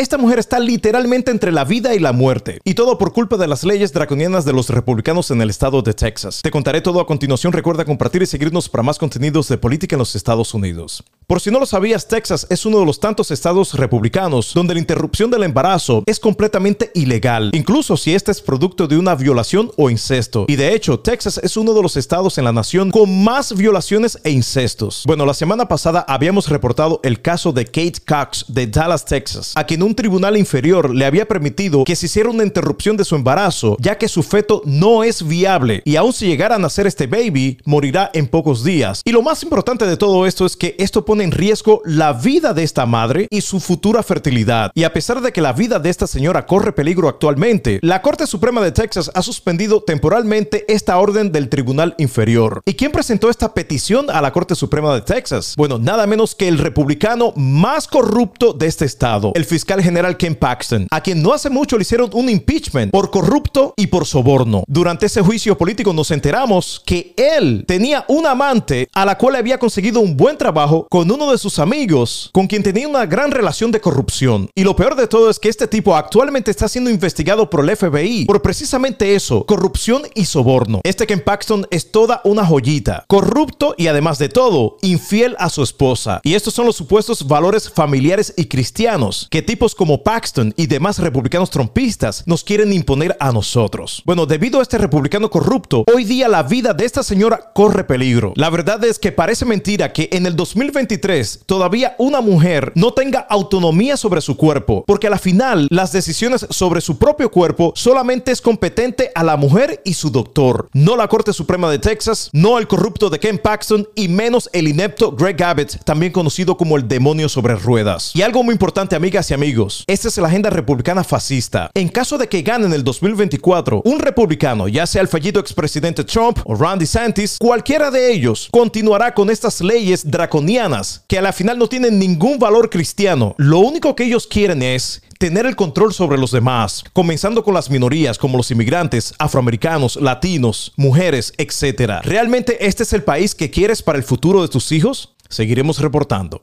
Esta mujer está literalmente entre la vida y la muerte. Y todo por culpa de las leyes draconianas de los republicanos en el estado de Texas. Te contaré todo a continuación. Recuerda compartir y seguirnos para más contenidos de política en los Estados Unidos. Por si no lo sabías, Texas es uno de los tantos estados republicanos donde la interrupción del embarazo es completamente ilegal, incluso si este es producto de una violación o incesto. Y de hecho, Texas es uno de los estados en la nación con más violaciones e incestos. Bueno, la semana pasada habíamos reportado el caso de Kate Cox de Dallas, Texas, a quien un tribunal inferior le había permitido que se hiciera una interrupción de su embarazo, ya que su feto no es viable y aun si llegara a nacer este baby, morirá en pocos días. Y lo más importante de todo esto es que esto pone en riesgo la vida de esta madre y su futura fertilidad. Y a pesar de que la vida de esta señora corre peligro actualmente, la Corte Suprema de Texas ha suspendido temporalmente esta orden del Tribunal Inferior. ¿Y quién presentó esta petición a la Corte Suprema de Texas? Bueno, nada menos que el republicano más corrupto de este estado, el fiscal general Ken Paxton, a quien no hace mucho le hicieron un impeachment por corrupto y por soborno. Durante ese juicio político nos enteramos que él tenía un amante a la cual había conseguido un buen trabajo con uno de sus amigos, con quien tenía una gran relación de corrupción. Y lo peor de todo es que este tipo actualmente está siendo investigado por el FBI por precisamente eso, corrupción y soborno. Este Ken Paxton es toda una joyita, corrupto y además de todo, infiel a su esposa. Y estos son los supuestos valores familiares y cristianos que como Paxton y demás republicanos trompistas nos quieren imponer a nosotros. Bueno, debido a este republicano corrupto, hoy día la vida de esta señora corre peligro. La verdad es que parece mentira que en el 2023 todavía una mujer no tenga autonomía sobre su cuerpo, porque a la final las decisiones sobre su propio cuerpo solamente es competente a la mujer y su doctor, no la Corte Suprema de Texas, no el corrupto de Ken Paxton y menos el inepto Greg Abbott, también conocido como el demonio sobre ruedas. Y algo muy importante, amigas y amigos, esta es la agenda republicana fascista. En caso de que gane en el 2024 un republicano, ya sea el fallido expresidente Trump o Randy Santis, cualquiera de ellos continuará con estas leyes draconianas que a la final no tienen ningún valor cristiano. Lo único que ellos quieren es tener el control sobre los demás, comenzando con las minorías como los inmigrantes, afroamericanos, latinos, mujeres, etc. ¿Realmente este es el país que quieres para el futuro de tus hijos? Seguiremos reportando.